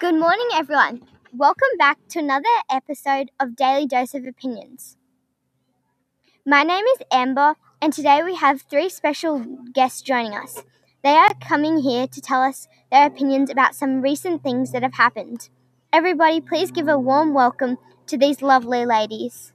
Good morning, everyone. Welcome back to another episode of Daily Dose of Opinions. My name is Amber, and today we have three special guests joining us. They are coming here to tell us their opinions about some recent things that have happened. Everybody, please give a warm welcome to these lovely ladies.